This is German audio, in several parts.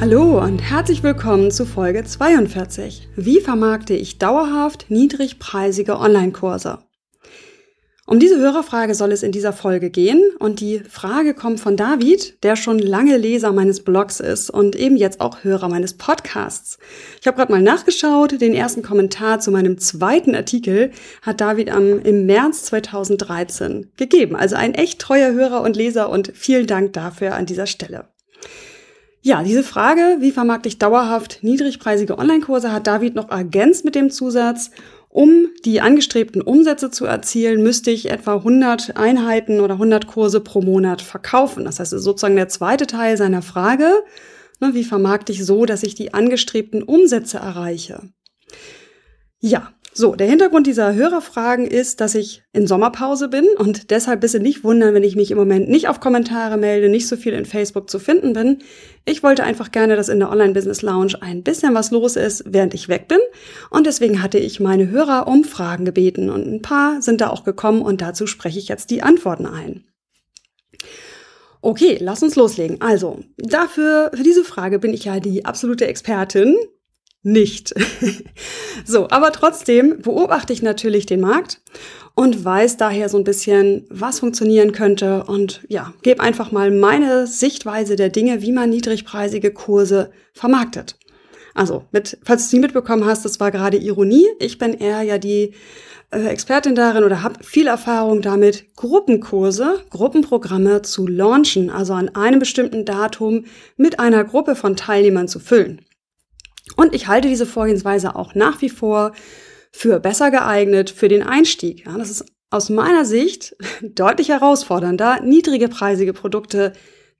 Hallo und herzlich willkommen zu Folge 42. Wie vermarkte ich dauerhaft niedrigpreisige Online-Kurse? Um diese Hörerfrage soll es in dieser Folge gehen und die Frage kommt von David, der schon lange Leser meines Blogs ist und eben jetzt auch Hörer meines Podcasts. Ich habe gerade mal nachgeschaut, den ersten Kommentar zu meinem zweiten Artikel hat David am, im März 2013 gegeben. Also ein echt treuer Hörer und Leser und vielen Dank dafür an dieser Stelle. Ja, diese Frage, wie vermarkte ich dauerhaft niedrigpreisige Online-Kurse, hat David noch ergänzt mit dem Zusatz, um die angestrebten Umsätze zu erzielen, müsste ich etwa 100 Einheiten oder 100 Kurse pro Monat verkaufen. Das heißt, sozusagen der zweite Teil seiner Frage, ne, wie vermarkte ich so, dass ich die angestrebten Umsätze erreiche? Ja, so, der Hintergrund dieser Hörerfragen ist, dass ich in Sommerpause bin und deshalb bitte nicht wundern, wenn ich mich im Moment nicht auf Kommentare melde, nicht so viel in Facebook zu finden bin. Ich wollte einfach gerne, dass in der Online Business Lounge ein bisschen was los ist, während ich weg bin. Und deswegen hatte ich meine Hörer um Fragen gebeten und ein paar sind da auch gekommen und dazu spreche ich jetzt die Antworten ein. Okay, lass uns loslegen. Also, dafür, für diese Frage bin ich ja die absolute Expertin nicht. so, aber trotzdem beobachte ich natürlich den Markt und weiß daher so ein bisschen, was funktionieren könnte und ja, gebe einfach mal meine Sichtweise der Dinge, wie man niedrigpreisige Kurse vermarktet. Also, mit, falls du es nie mitbekommen hast, das war gerade Ironie. Ich bin eher ja die äh, Expertin darin oder habe viel Erfahrung damit, Gruppenkurse, Gruppenprogramme zu launchen, also an einem bestimmten Datum mit einer Gruppe von Teilnehmern zu füllen. Und ich halte diese Vorgehensweise auch nach wie vor für besser geeignet für den Einstieg. Ja, das ist aus meiner Sicht deutlich herausfordernder, niedrige preisige Produkte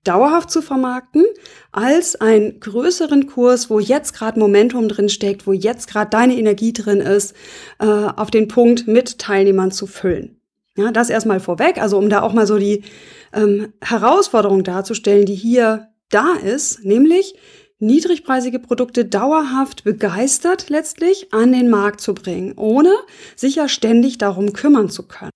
dauerhaft zu vermarkten, als einen größeren Kurs, wo jetzt gerade Momentum drin steckt, wo jetzt gerade deine Energie drin ist, äh, auf den Punkt mit Teilnehmern zu füllen. Ja, das erstmal vorweg, also um da auch mal so die ähm, Herausforderung darzustellen, die hier da ist, nämlich niedrigpreisige Produkte dauerhaft begeistert letztlich an den Markt zu bringen, ohne sich ja ständig darum kümmern zu können.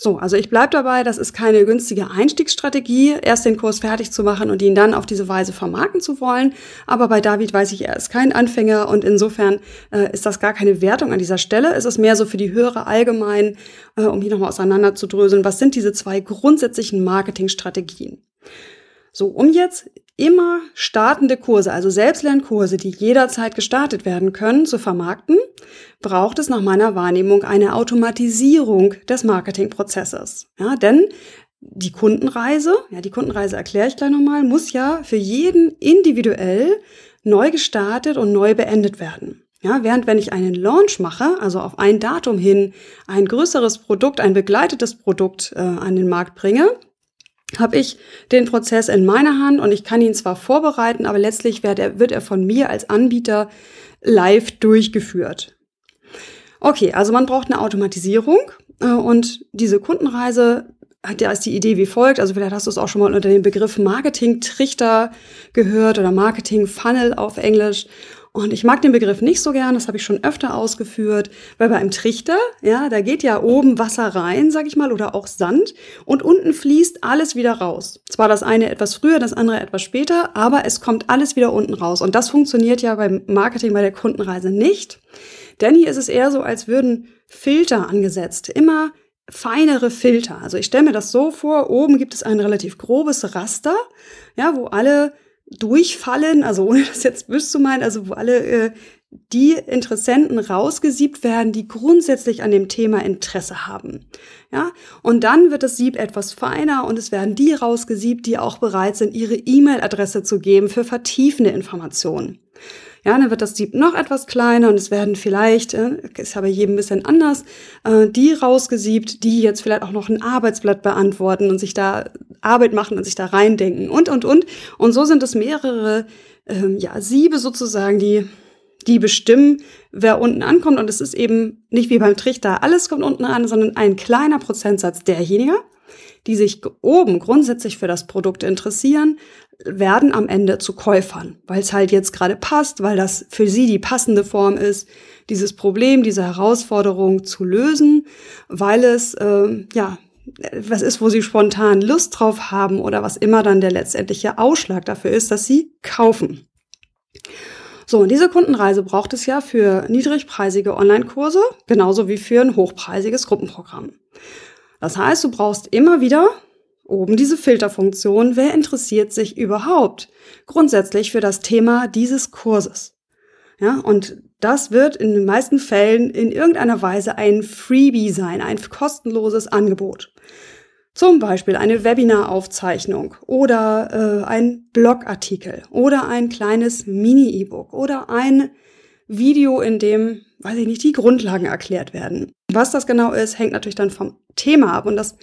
So, also ich bleib dabei, das ist keine günstige Einstiegsstrategie, erst den Kurs fertig zu machen und ihn dann auf diese Weise vermarkten zu wollen. Aber bei David weiß ich, er ist kein Anfänger und insofern äh, ist das gar keine Wertung an dieser Stelle. Es ist mehr so für die Hörer allgemein, äh, um hier nochmal auseinanderzudröseln, was sind diese zwei grundsätzlichen Marketingstrategien. So, um jetzt immer startende Kurse, also Selbstlernkurse, die jederzeit gestartet werden können, zu vermarkten, braucht es nach meiner Wahrnehmung eine Automatisierung des Marketingprozesses. Ja, denn die Kundenreise, ja, die Kundenreise erkläre ich gleich nochmal, muss ja für jeden individuell neu gestartet und neu beendet werden. Ja, während wenn ich einen Launch mache, also auf ein Datum hin ein größeres Produkt, ein begleitetes Produkt äh, an den Markt bringe, habe ich den Prozess in meiner Hand und ich kann ihn zwar vorbereiten, aber letztlich wird er, wird er von mir als Anbieter live durchgeführt. Okay, also man braucht eine Automatisierung äh, und diese Kundenreise da ist die Idee wie folgt. Also vielleicht hast du es auch schon mal unter dem Begriff Marketing-Trichter gehört oder Marketing-Funnel auf Englisch. Und ich mag den Begriff nicht so gern, das habe ich schon öfter ausgeführt, weil bei einem Trichter, ja, da geht ja oben Wasser rein, sag ich mal, oder auch Sand und unten fließt alles wieder raus. Zwar das eine etwas früher, das andere etwas später, aber es kommt alles wieder unten raus. Und das funktioniert ja beim Marketing bei der Kundenreise nicht. Denn hier ist es eher so, als würden Filter angesetzt. Immer feinere Filter. Also ich stelle mir das so vor, oben gibt es ein relativ grobes Raster, ja, wo alle durchfallen, also ohne das jetzt böse zu meinen, also wo alle äh, die Interessenten rausgesiebt werden, die grundsätzlich an dem Thema Interesse haben. Ja, und dann wird das Sieb etwas feiner und es werden die rausgesiebt, die auch bereit sind, ihre E-Mail-Adresse zu geben für vertiefende Informationen. Ja, dann wird das Sieb noch etwas kleiner und es werden vielleicht, äh, ist aber jedem ein bisschen anders, äh, die rausgesiebt, die jetzt vielleicht auch noch ein Arbeitsblatt beantworten und sich da Arbeit machen und sich da reindenken und, und, und. Und so sind es mehrere ähm, ja, Siebe sozusagen, die die bestimmen, wer unten ankommt. Und es ist eben nicht wie beim Trichter, alles kommt unten an, sondern ein kleiner Prozentsatz derjenigen, die sich oben grundsätzlich für das Produkt interessieren, werden am Ende zu Käufern, weil es halt jetzt gerade passt, weil das für sie die passende Form ist, dieses Problem, diese Herausforderung zu lösen, weil es äh, ja was ist, wo sie spontan Lust drauf haben oder was immer dann der letztendliche Ausschlag dafür ist, dass sie kaufen. So, und diese Kundenreise braucht es ja für niedrigpreisige Online-Kurse, genauso wie für ein hochpreisiges Gruppenprogramm. Das heißt, du brauchst immer wieder oben diese Filterfunktion, wer interessiert sich überhaupt grundsätzlich für das Thema dieses Kurses. Ja, und das wird in den meisten Fällen in irgendeiner Weise ein Freebie sein, ein kostenloses Angebot. Zum Beispiel eine Webinaraufzeichnung oder äh, ein Blogartikel oder ein kleines Mini-E-Book oder ein Video, in dem, weiß ich nicht, die Grundlagen erklärt werden. Was das genau ist, hängt natürlich dann vom Thema ab und das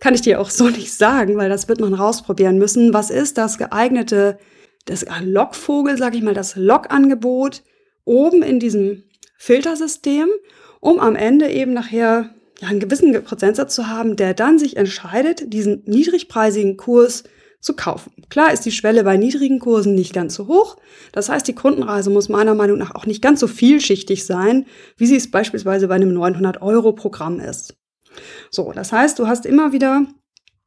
kann ich dir auch so nicht sagen, weil das wird man rausprobieren müssen. Was ist das geeignete, das Lockvogel, sag ich mal, das Log-Angebot oben in diesem Filtersystem, um am Ende eben nachher ja, einen gewissen Prozentsatz zu haben, der dann sich entscheidet, diesen niedrigpreisigen Kurs zu kaufen. Klar ist die Schwelle bei niedrigen Kursen nicht ganz so hoch. Das heißt, die Kundenreise muss meiner Meinung nach auch nicht ganz so vielschichtig sein, wie sie es beispielsweise bei einem 900-Euro-Programm ist. So, das heißt, du hast immer wieder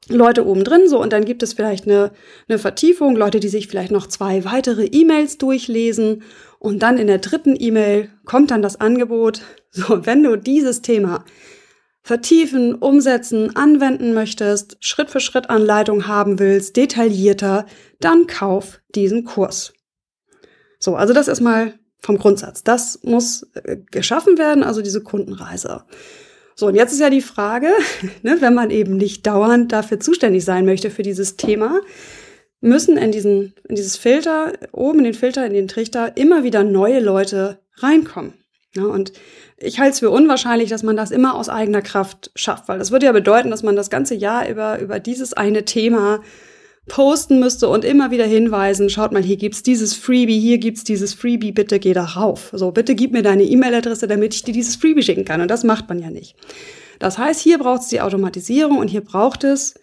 Leute oben drin, so, und dann gibt es vielleicht eine, eine Vertiefung, Leute, die sich vielleicht noch zwei weitere E-Mails durchlesen und dann in der dritten E-Mail kommt dann das Angebot, so, wenn du dieses Thema vertiefen, umsetzen, anwenden möchtest, Schritt für Schritt Anleitung haben willst, detaillierter, dann kauf diesen Kurs. So, also das ist mal vom Grundsatz. Das muss äh, geschaffen werden, also diese Kundenreise. So, und jetzt ist ja die Frage, ne, wenn man eben nicht dauernd dafür zuständig sein möchte für dieses Thema, müssen in diesen, in dieses Filter, oben in den Filter, in den Trichter immer wieder neue Leute reinkommen. Ja, und ich halte es für unwahrscheinlich, dass man das immer aus eigener Kraft schafft, weil das würde ja bedeuten, dass man das ganze Jahr über, über dieses eine Thema posten müsste und immer wieder hinweisen, schaut mal, hier gibt's dieses Freebie, hier gibt's dieses Freebie, bitte geh da rauf. So, bitte gib mir deine E-Mail-Adresse, damit ich dir dieses Freebie schicken kann. Und das macht man ja nicht. Das heißt, hier braucht es die Automatisierung und hier braucht es,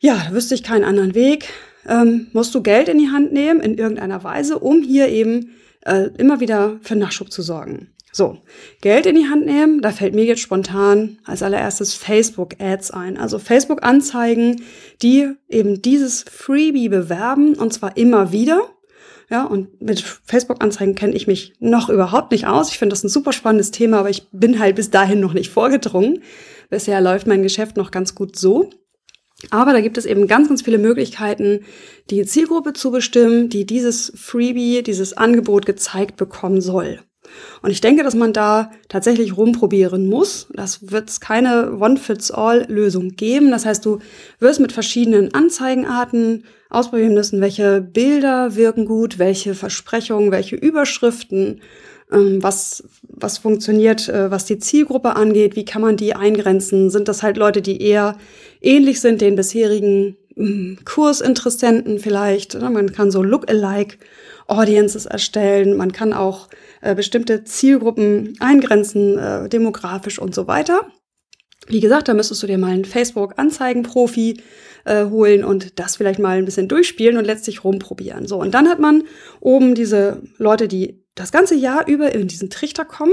ja, da wüsste ich keinen anderen Weg, ähm, musst du Geld in die Hand nehmen in irgendeiner Weise, um hier eben äh, immer wieder für Nachschub zu sorgen. So, Geld in die Hand nehmen, da fällt mir jetzt spontan als allererstes Facebook-Ads ein. Also Facebook-Anzeigen, die eben dieses Freebie bewerben und zwar immer wieder. Ja, und mit Facebook-Anzeigen kenne ich mich noch überhaupt nicht aus. Ich finde das ein super spannendes Thema, aber ich bin halt bis dahin noch nicht vorgedrungen. Bisher läuft mein Geschäft noch ganz gut so. Aber da gibt es eben ganz, ganz viele Möglichkeiten, die Zielgruppe zu bestimmen, die dieses Freebie, dieses Angebot gezeigt bekommen soll. Und ich denke, dass man da tatsächlich rumprobieren muss. Das wird keine One-Fits-All-Lösung geben. Das heißt, du wirst mit verschiedenen Anzeigenarten ausprobieren müssen, welche Bilder wirken gut, welche Versprechungen, welche Überschriften, ähm, was, was funktioniert, äh, was die Zielgruppe angeht, wie kann man die eingrenzen? Sind das halt Leute, die eher ähnlich sind den bisherigen hm, Kursinteressenten vielleicht? Man kann so Look-alike Audiences erstellen. Man kann auch äh, bestimmte Zielgruppen eingrenzen, äh, demografisch und so weiter. Wie gesagt, da müsstest du dir mal einen Facebook-Anzeigen-Profi äh, holen und das vielleicht mal ein bisschen durchspielen und letztlich rumprobieren. So, und dann hat man oben diese Leute, die das ganze Jahr über in diesen Trichter kommen.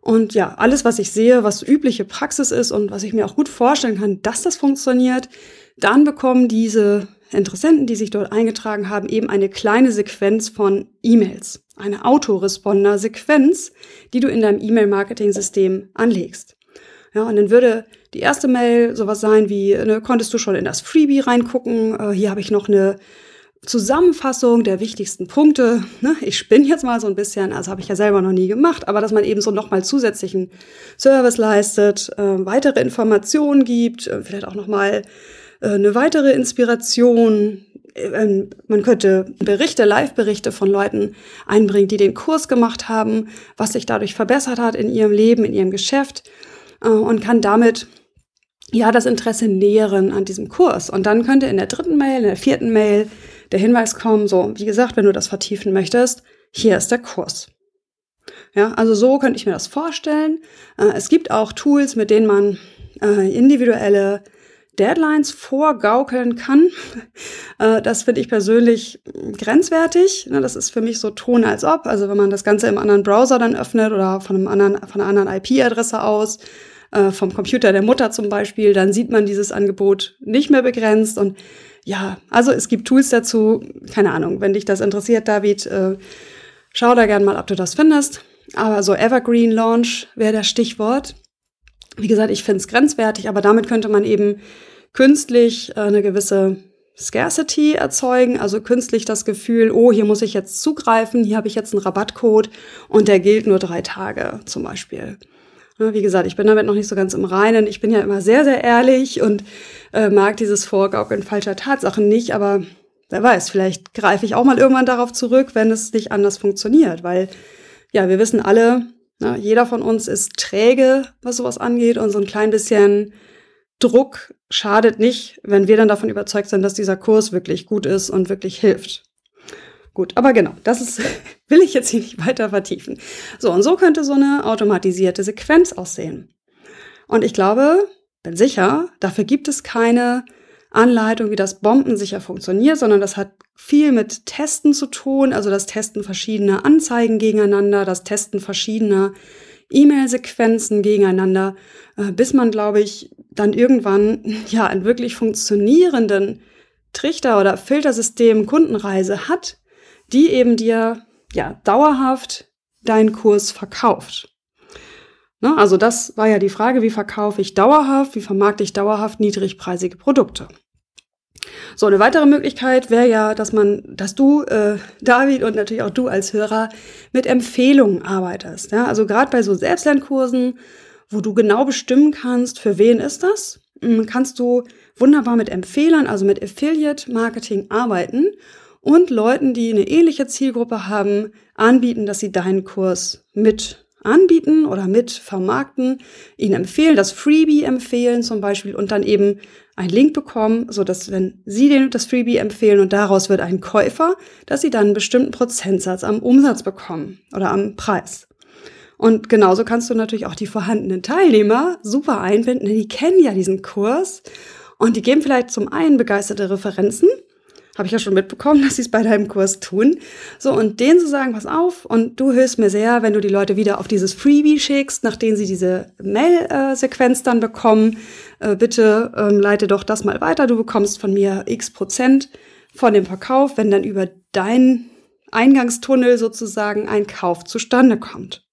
Und ja, alles, was ich sehe, was übliche Praxis ist und was ich mir auch gut vorstellen kann, dass das funktioniert, dann bekommen diese Interessenten, die sich dort eingetragen haben, eben eine kleine Sequenz von E-Mails, eine Autoresponder-Sequenz, die du in deinem E-Mail-Marketing-System anlegst. Ja, und dann würde die erste Mail sowas sein wie, ne, konntest du schon in das Freebie reingucken? Äh, hier habe ich noch eine Zusammenfassung der wichtigsten Punkte. Ne? Ich spinne jetzt mal so ein bisschen, also habe ich ja selber noch nie gemacht, aber dass man eben so nochmal zusätzlichen Service leistet, äh, weitere Informationen gibt, äh, vielleicht auch nochmal äh, eine weitere Inspiration. Äh, man könnte Berichte, Live-Berichte von Leuten einbringen, die den Kurs gemacht haben, was sich dadurch verbessert hat in ihrem Leben, in ihrem Geschäft äh, und kann damit ja das Interesse näheren an diesem Kurs. Und dann könnte in der dritten Mail, in der vierten Mail der Hinweis kommen, so, wie gesagt, wenn du das vertiefen möchtest, hier ist der Kurs. Ja, also so könnte ich mir das vorstellen. Äh, es gibt auch Tools, mit denen man äh, individuelle Deadlines vorgaukeln kann. Äh, das finde ich persönlich grenzwertig. Ne, das ist für mich so tun als ob. Also wenn man das Ganze im anderen Browser dann öffnet oder von einem anderen, von einer anderen IP-Adresse aus, vom Computer der Mutter zum Beispiel, dann sieht man dieses Angebot nicht mehr begrenzt und ja, also es gibt Tools dazu. Keine Ahnung, wenn dich das interessiert, David, äh, schau da gern mal, ob du das findest. Aber so Evergreen Launch wäre das Stichwort. Wie gesagt, ich finde es grenzwertig, aber damit könnte man eben künstlich äh, eine gewisse Scarcity erzeugen, also künstlich das Gefühl, oh, hier muss ich jetzt zugreifen, hier habe ich jetzt einen Rabattcode und der gilt nur drei Tage zum Beispiel. Wie gesagt, ich bin damit noch nicht so ganz im Reinen. Ich bin ja immer sehr, sehr ehrlich und äh, mag dieses Vorgaukeln falscher Tatsachen nicht, aber wer weiß, vielleicht greife ich auch mal irgendwann darauf zurück, wenn es nicht anders funktioniert, weil ja, wir wissen alle, na, jeder von uns ist träge, was sowas angeht und so ein klein bisschen Druck schadet nicht, wenn wir dann davon überzeugt sind, dass dieser Kurs wirklich gut ist und wirklich hilft. Gut, aber genau, das ist, will ich jetzt hier nicht weiter vertiefen. So, und so könnte so eine automatisierte Sequenz aussehen. Und ich glaube, bin sicher, dafür gibt es keine Anleitung, wie das bombensicher funktioniert, sondern das hat viel mit Testen zu tun, also das Testen verschiedener Anzeigen gegeneinander, das Testen verschiedener E-Mail-Sequenzen gegeneinander, äh, bis man, glaube ich, dann irgendwann ja einen wirklich funktionierenden Trichter- oder Filtersystem Kundenreise hat, die eben dir ja dauerhaft deinen Kurs verkauft. Ne? Also das war ja die Frage, wie verkaufe ich dauerhaft, wie vermarkte ich dauerhaft niedrigpreisige Produkte. So, eine weitere Möglichkeit wäre ja, dass man, dass du, äh, David und natürlich auch du als Hörer mit Empfehlungen arbeitest. Ja? Also gerade bei so Selbstlernkursen, wo du genau bestimmen kannst, für wen ist das, hm, kannst du wunderbar mit Empfehlern, also mit Affiliate Marketing arbeiten und Leuten, die eine ähnliche Zielgruppe haben, anbieten, dass sie deinen Kurs mit anbieten oder mit vermarkten, ihnen empfehlen, das Freebie empfehlen zum Beispiel und dann eben einen Link bekommen, so dass wenn sie den, das Freebie empfehlen und daraus wird ein Käufer, dass sie dann einen bestimmten Prozentsatz am Umsatz bekommen oder am Preis. Und genauso kannst du natürlich auch die vorhandenen Teilnehmer super einbinden, denn die kennen ja diesen Kurs und die geben vielleicht zum einen begeisterte Referenzen habe ich ja schon mitbekommen, dass sie es bei deinem Kurs tun. So, und denen zu sagen, pass auf, und du hilfst mir sehr, wenn du die Leute wieder auf dieses Freebie schickst, nachdem sie diese Mail-Sequenz dann bekommen. Äh, bitte ähm, leite doch das mal weiter. Du bekommst von mir x Prozent von dem Verkauf, wenn dann über deinen Eingangstunnel sozusagen ein Kauf zustande kommt.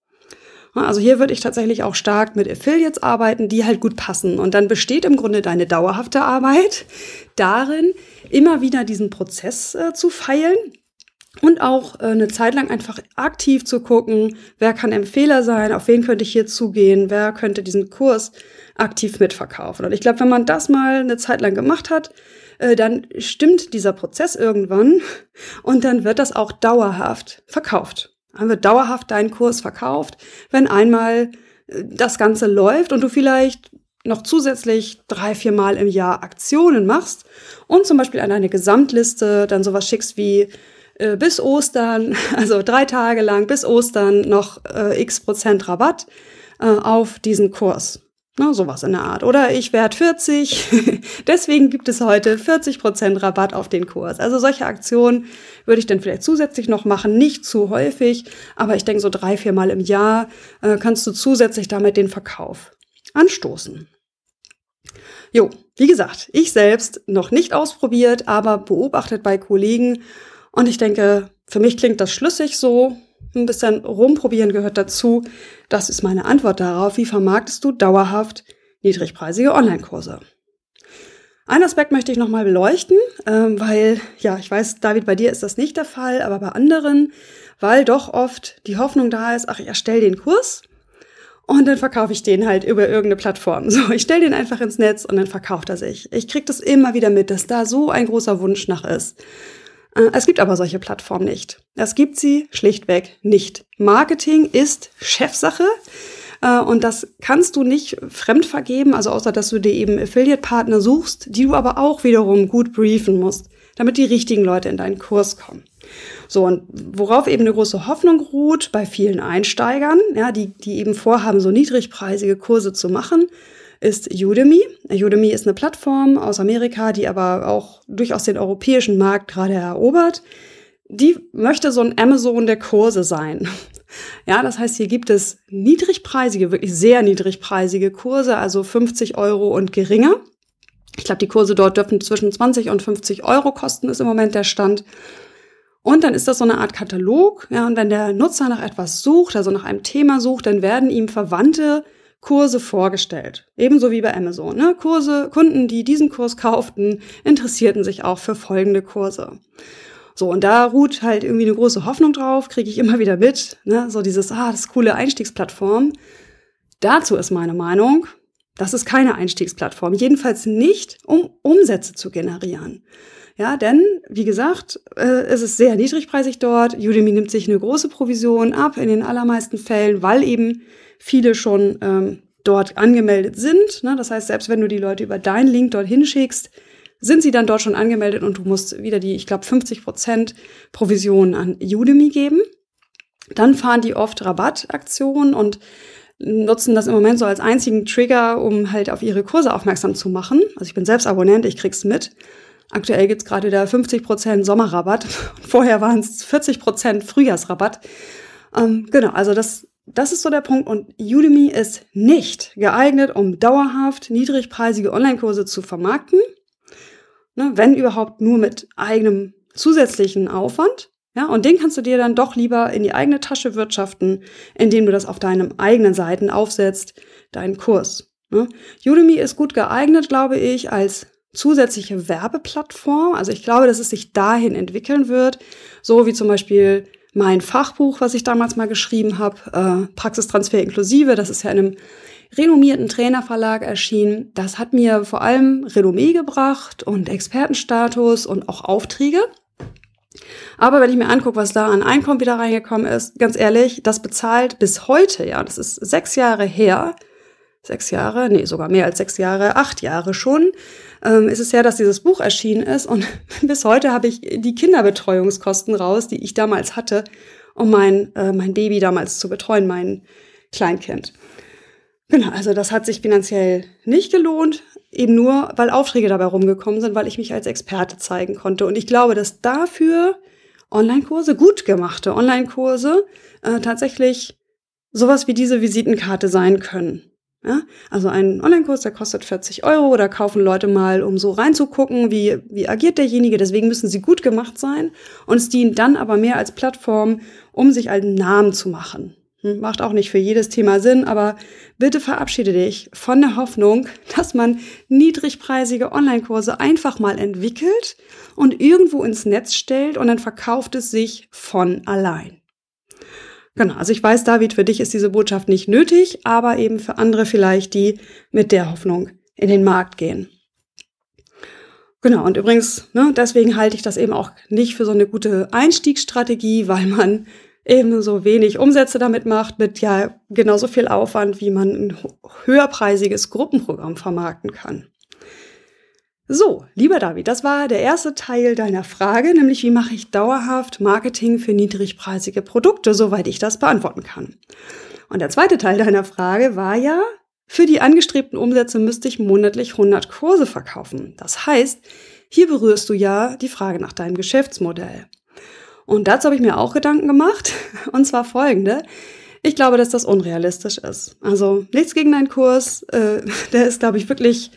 Also hier würde ich tatsächlich auch stark mit Affiliates arbeiten, die halt gut passen. Und dann besteht im Grunde deine dauerhafte Arbeit darin, immer wieder diesen Prozess äh, zu feilen und auch äh, eine Zeit lang einfach aktiv zu gucken, wer kann Empfehler sein, auf wen könnte ich hier zugehen, wer könnte diesen Kurs aktiv mitverkaufen. Und ich glaube, wenn man das mal eine Zeit lang gemacht hat, äh, dann stimmt dieser Prozess irgendwann und dann wird das auch dauerhaft verkauft. Dann wird dauerhaft dein Kurs verkauft, wenn einmal äh, das Ganze läuft und du vielleicht noch zusätzlich drei, vier Mal im Jahr Aktionen machst und zum Beispiel an deine Gesamtliste dann sowas schickst wie äh, bis Ostern, also drei Tage lang bis Ostern noch äh, x Prozent Rabatt äh, auf diesen Kurs. Na, sowas in der Art. Oder ich werde 40, deswegen gibt es heute 40% Rabatt auf den Kurs. Also solche Aktionen würde ich dann vielleicht zusätzlich noch machen, nicht zu häufig, aber ich denke so drei, vier Mal im Jahr äh, kannst du zusätzlich damit den Verkauf anstoßen. Jo, wie gesagt, ich selbst noch nicht ausprobiert, aber beobachtet bei Kollegen und ich denke, für mich klingt das schlüssig so ein bisschen rumprobieren gehört dazu. Das ist meine Antwort darauf. Wie vermarktest du dauerhaft niedrigpreisige Online-Kurse? Ein Aspekt möchte ich nochmal beleuchten, ähm, weil, ja, ich weiß, David, bei dir ist das nicht der Fall, aber bei anderen, weil doch oft die Hoffnung da ist, ach, ich erstelle den Kurs und dann verkaufe ich den halt über irgendeine Plattform. So, ich stelle den einfach ins Netz und dann verkauft er sich. Ich kriege das immer wieder mit, dass da so ein großer Wunsch nach ist. Äh, es gibt aber solche Plattformen nicht. Es gibt sie schlichtweg nicht. Marketing ist Chefsache. Äh, und das kannst du nicht fremd vergeben, also außer dass du dir eben Affiliate-Partner suchst, die du aber auch wiederum gut briefen musst. damit die richtigen Leute in deinen Kurs kommen. So, und worauf eben eine große Hoffnung ruht bei vielen Einsteigern, ja, die, die eben vorhaben, so niedrigpreisige Kurse zu machen, ist Udemy. Udemy ist eine Plattform aus Amerika, die aber auch durchaus den europäischen Markt gerade erobert. Die möchte so ein Amazon der Kurse sein. Ja, das heißt, hier gibt es niedrigpreisige, wirklich sehr niedrigpreisige Kurse, also 50 Euro und geringer. Ich glaube, die Kurse dort dürfen zwischen 20 und 50 Euro kosten, ist im Moment der Stand. Und dann ist das so eine Art Katalog. Ja, und wenn der Nutzer nach etwas sucht, also nach einem Thema sucht, dann werden ihm verwandte Kurse vorgestellt. Ebenso wie bei Amazon. Ne? Kurse, Kunden, die diesen Kurs kauften, interessierten sich auch für folgende Kurse. So, und da ruht halt irgendwie eine große Hoffnung drauf, kriege ich immer wieder mit. Ne? So dieses, ah, das ist coole Einstiegsplattform. Dazu ist meine Meinung, das ist keine Einstiegsplattform. Jedenfalls nicht, um Umsätze zu generieren. Ja, denn, wie gesagt, äh, es ist sehr niedrigpreisig dort. Udemy nimmt sich eine große Provision ab in den allermeisten Fällen, weil eben viele schon ähm, dort angemeldet sind. Ne? Das heißt, selbst wenn du die Leute über deinen Link dorthin schickst, sind sie dann dort schon angemeldet und du musst wieder die, ich glaube, 50 Prozent Provision an Udemy geben. Dann fahren die oft Rabattaktionen und nutzen das im Moment so als einzigen Trigger, um halt auf ihre Kurse aufmerksam zu machen. Also ich bin selbst Abonnent, ich krieg's mit. Aktuell gibt's gerade da 50% Sommerrabatt. Vorher waren es 40% Frühjahrsrabatt. Ähm, genau, also das, das ist so der Punkt. Und Udemy ist nicht geeignet, um dauerhaft niedrigpreisige Online-Kurse zu vermarkten. Ne, wenn überhaupt nur mit eigenem zusätzlichen Aufwand. Ja, und den kannst du dir dann doch lieber in die eigene Tasche wirtschaften, indem du das auf deinen eigenen Seiten aufsetzt, deinen Kurs. Ne? Udemy ist gut geeignet, glaube ich, als zusätzliche Werbeplattform. Also ich glaube, dass es sich dahin entwickeln wird, so wie zum Beispiel mein Fachbuch, was ich damals mal geschrieben habe, äh, Praxistransfer inklusive. Das ist ja in einem renommierten Trainerverlag erschienen. Das hat mir vor allem Renommee gebracht und Expertenstatus und auch Aufträge. Aber wenn ich mir angucke, was da an Einkommen wieder reingekommen ist, ganz ehrlich, das bezahlt bis heute, ja, das ist sechs Jahre her, sechs Jahre, nee, sogar mehr als sechs Jahre, acht Jahre schon, ähm, ist es ja, dass dieses Buch erschienen ist. Und bis heute habe ich die Kinderbetreuungskosten raus, die ich damals hatte, um mein, äh, mein Baby damals zu betreuen, mein Kleinkind. Genau, also das hat sich finanziell nicht gelohnt, eben nur, weil Aufträge dabei rumgekommen sind, weil ich mich als Experte zeigen konnte. Und ich glaube, dass dafür Online-Kurse, gut gemachte Online-Kurse, äh, tatsächlich sowas wie diese Visitenkarte sein können. Ja? Also ein Online-Kurs, der kostet 40 Euro, da kaufen Leute mal, um so reinzugucken, wie, wie agiert derjenige. Deswegen müssen sie gut gemacht sein. Und es dient dann aber mehr als Plattform, um sich einen Namen zu machen. Hm, macht auch nicht für jedes Thema Sinn, aber bitte verabschiede dich von der Hoffnung, dass man niedrigpreisige Online-Kurse einfach mal entwickelt und irgendwo ins Netz stellt und dann verkauft es sich von allein. Genau, also ich weiß, David, für dich ist diese Botschaft nicht nötig, aber eben für andere vielleicht, die mit der Hoffnung in den Markt gehen. Genau, und übrigens, ne, deswegen halte ich das eben auch nicht für so eine gute Einstiegsstrategie, weil man eben so wenig Umsätze damit macht, mit ja genauso viel Aufwand, wie man ein höherpreisiges Gruppenprogramm vermarkten kann. So, lieber David, das war der erste Teil deiner Frage, nämlich wie mache ich dauerhaft Marketing für niedrigpreisige Produkte, soweit ich das beantworten kann. Und der zweite Teil deiner Frage war ja, für die angestrebten Umsätze müsste ich monatlich 100 Kurse verkaufen. Das heißt, hier berührst du ja die Frage nach deinem Geschäftsmodell. Und dazu habe ich mir auch Gedanken gemacht, und zwar folgende. Ich glaube, dass das unrealistisch ist. Also nichts gegen deinen Kurs, äh, der ist, glaube ich, wirklich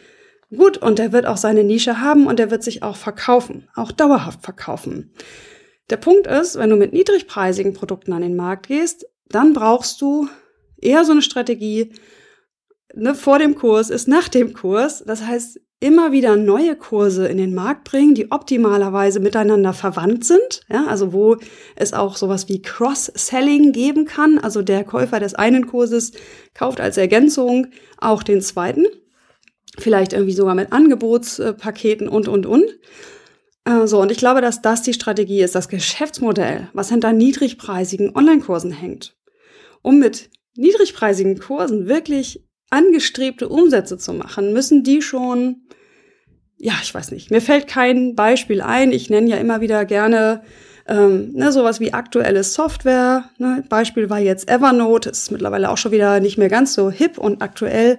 gut und der wird auch seine Nische haben und der wird sich auch verkaufen, auch dauerhaft verkaufen. Der Punkt ist, wenn du mit niedrigpreisigen Produkten an den Markt gehst, dann brauchst du eher so eine Strategie, ne, vor dem Kurs ist nach dem Kurs. Das heißt, immer wieder neue Kurse in den Markt bringen, die optimalerweise miteinander verwandt sind. Ja, also wo es auch sowas wie Cross-Selling geben kann. Also der Käufer des einen Kurses kauft als Ergänzung auch den zweiten vielleicht irgendwie sogar mit Angebotspaketen und, und, und. Äh, so, und ich glaube, dass das die Strategie ist, das Geschäftsmodell, was hinter niedrigpreisigen Online-Kursen hängt. Um mit niedrigpreisigen Kursen wirklich angestrebte Umsätze zu machen, müssen die schon ja, ich weiß nicht, mir fällt kein Beispiel ein. Ich nenne ja immer wieder gerne ähm, ne, sowas wie aktuelle Software. Ne? Beispiel war jetzt Evernote, ist mittlerweile auch schon wieder nicht mehr ganz so hip und aktuell.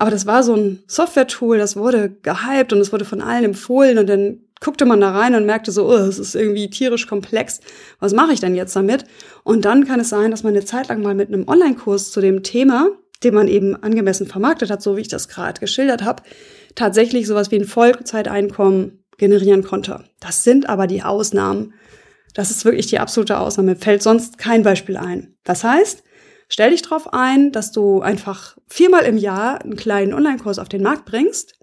Aber das war so ein Software-Tool, das wurde gehypt und es wurde von allen empfohlen und dann guckte man da rein und merkte so, oh, es ist irgendwie tierisch komplex. Was mache ich denn jetzt damit? Und dann kann es sein, dass man eine Zeit lang mal mit einem Online-Kurs zu dem Thema, den man eben angemessen vermarktet hat, so wie ich das gerade geschildert habe, tatsächlich sowas wie ein Vollzeiteinkommen generieren konnte. Das sind aber die Ausnahmen. Das ist wirklich die absolute Ausnahme. Fällt sonst kein Beispiel ein. Das heißt, stell dich darauf ein, dass du einfach viermal im Jahr einen kleinen Online-Kurs auf den Markt bringst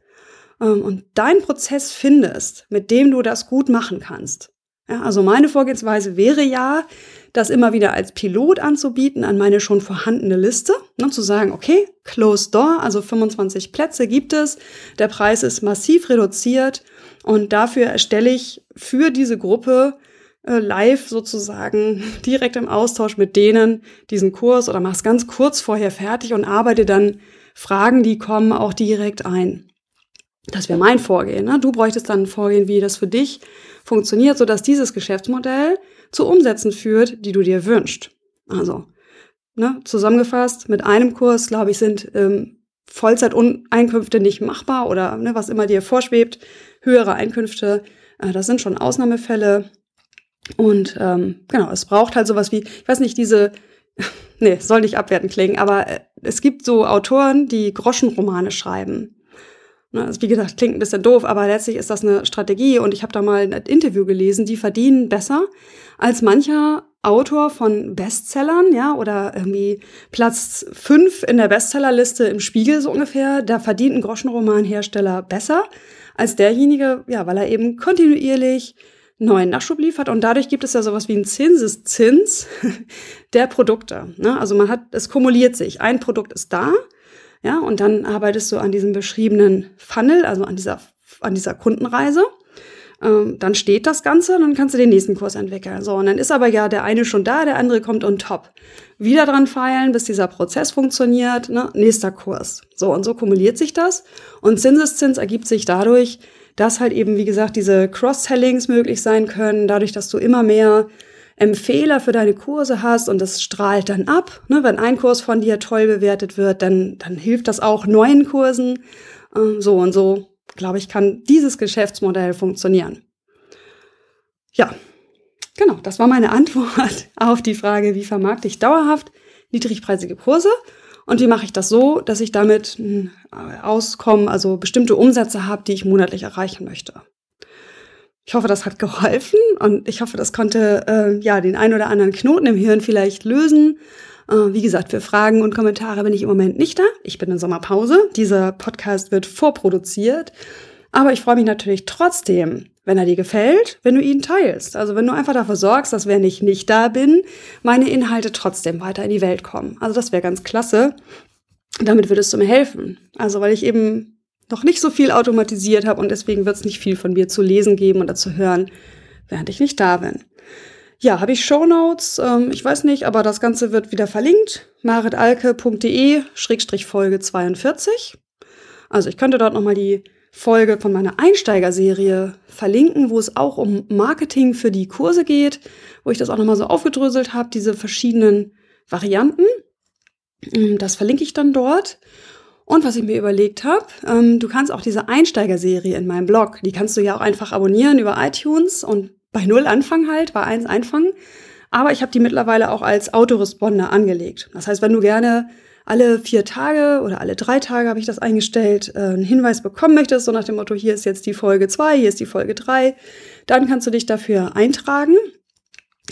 ähm, und deinen Prozess findest, mit dem du das gut machen kannst. Ja, also meine Vorgehensweise wäre ja, das immer wieder als Pilot anzubieten an meine schon vorhandene Liste. Ne, zu sagen, okay, closed door, also 25 Plätze gibt es, der Preis ist massiv reduziert und dafür erstelle ich für diese Gruppe live sozusagen direkt im Austausch mit denen diesen Kurs oder mach's ganz kurz vorher fertig und arbeite dann Fragen, die kommen, auch direkt ein. Das wäre mein Vorgehen. Ne? Du bräuchtest dann ein Vorgehen, wie das für dich funktioniert, sodass dieses Geschäftsmodell zu Umsätzen führt, die du dir wünschst. Also, ne, zusammengefasst, mit einem Kurs, glaube ich, sind ähm, Vollzeiteinkünfte nicht machbar oder ne, was immer dir vorschwebt, höhere Einkünfte, äh, das sind schon Ausnahmefälle. Und ähm, genau, es braucht halt sowas wie, ich weiß nicht, diese, nee, soll nicht abwertend klingen, aber äh, es gibt so Autoren, die Groschenromane schreiben. Ne, also wie gesagt, klingt ein bisschen doof, aber letztlich ist das eine Strategie und ich habe da mal ein Interview gelesen, die verdienen besser als mancher Autor von Bestsellern, ja, oder irgendwie Platz fünf in der Bestsellerliste im Spiegel so ungefähr. Da verdient ein Groschenromanhersteller besser als derjenige, ja, weil er eben kontinuierlich neuen Nachschub liefert und dadurch gibt es ja sowas wie einen Zinseszins der Produkte. Ne? Also man hat, es kumuliert sich. Ein Produkt ist da, ja, und dann arbeitest du an diesem beschriebenen Funnel, also an dieser, an dieser Kundenreise. Ähm, dann steht das Ganze, dann kannst du den nächsten Kurs entwickeln. So, und dann ist aber ja der eine schon da, der andere kommt on top. Wieder dran feilen, bis dieser Prozess funktioniert, ne? nächster Kurs. So, und so kumuliert sich das. Und Zinseszins ergibt sich dadurch, dass halt eben, wie gesagt, diese Cross-Sellings möglich sein können, dadurch, dass du immer mehr Empfehler für deine Kurse hast und das strahlt dann ab. Ne? Wenn ein Kurs von dir toll bewertet wird, dann, dann hilft das auch neuen Kursen. Ähm, so und so, glaube ich, kann dieses Geschäftsmodell funktionieren. Ja, genau, das war meine Antwort auf die Frage, wie vermarkte ich dauerhaft niedrigpreisige Kurse und wie mache ich das so, dass ich damit äh, auskomme, also bestimmte Umsätze habe, die ich monatlich erreichen möchte. Ich hoffe, das hat geholfen und ich hoffe, das konnte äh, ja den ein oder anderen Knoten im Hirn vielleicht lösen. Äh, wie gesagt, für Fragen und Kommentare bin ich im Moment nicht da. Ich bin in Sommerpause. Dieser Podcast wird vorproduziert. Aber ich freue mich natürlich trotzdem, wenn er dir gefällt, wenn du ihn teilst. Also wenn du einfach dafür sorgst, dass wenn ich nicht da bin, meine Inhalte trotzdem weiter in die Welt kommen. Also das wäre ganz klasse. Damit würdest du mir helfen. Also weil ich eben noch nicht so viel automatisiert habe und deswegen wird es nicht viel von mir zu lesen geben oder zu hören, während ich nicht da bin. Ja, habe ich Shownotes, ähm, ich weiß nicht, aber das Ganze wird wieder verlinkt. maritalke.de Schrägstrich Folge 42. Also ich könnte dort nochmal die Folge von meiner Einsteigerserie verlinken, wo es auch um Marketing für die Kurse geht, wo ich das auch nochmal so aufgedröselt habe, diese verschiedenen Varianten. Das verlinke ich dann dort. Und was ich mir überlegt habe, ähm, du kannst auch diese Einsteigerserie in meinem Blog, die kannst du ja auch einfach abonnieren über iTunes und bei Null anfangen halt, bei eins einfangen. Aber ich habe die mittlerweile auch als Autoresponder angelegt. Das heißt, wenn du gerne alle vier Tage oder alle drei Tage habe ich das eingestellt, äh, einen Hinweis bekommen möchtest, so nach dem Motto, hier ist jetzt die Folge zwei, hier ist die Folge drei, dann kannst du dich dafür eintragen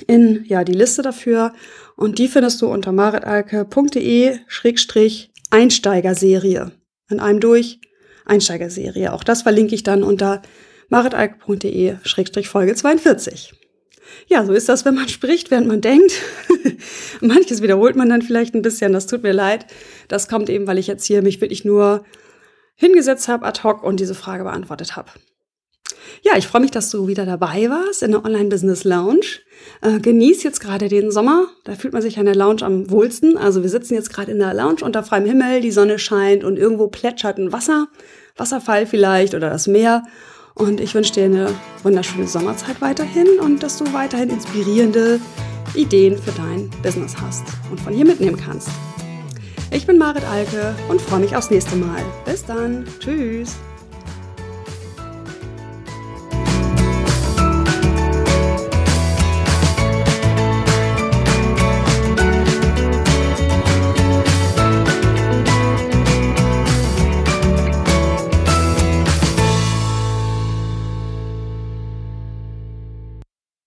in ja die Liste dafür und die findest du unter maritalke.de schrägstrich Einsteigerserie. In einem durch Einsteigerserie. Auch das verlinke ich dann unter maritalk.de-folge 42. Ja, so ist das, wenn man spricht, während man denkt. Manches wiederholt man dann vielleicht ein bisschen, das tut mir leid. Das kommt eben, weil ich jetzt hier mich wirklich nur hingesetzt habe ad hoc und diese Frage beantwortet habe. Ja, ich freue mich, dass du wieder dabei warst in der Online Business Lounge. Äh, genieß jetzt gerade den Sommer. Da fühlt man sich an der Lounge am wohlsten. Also wir sitzen jetzt gerade in der Lounge unter freiem Himmel, die Sonne scheint und irgendwo plätschert ein Wasser. Wasserfall vielleicht oder das Meer. Und ich wünsche dir eine wunderschöne Sommerzeit weiterhin und dass du weiterhin inspirierende Ideen für dein Business hast und von hier mitnehmen kannst. Ich bin Marit Alke und freue mich aufs nächste Mal. Bis dann. Tschüss.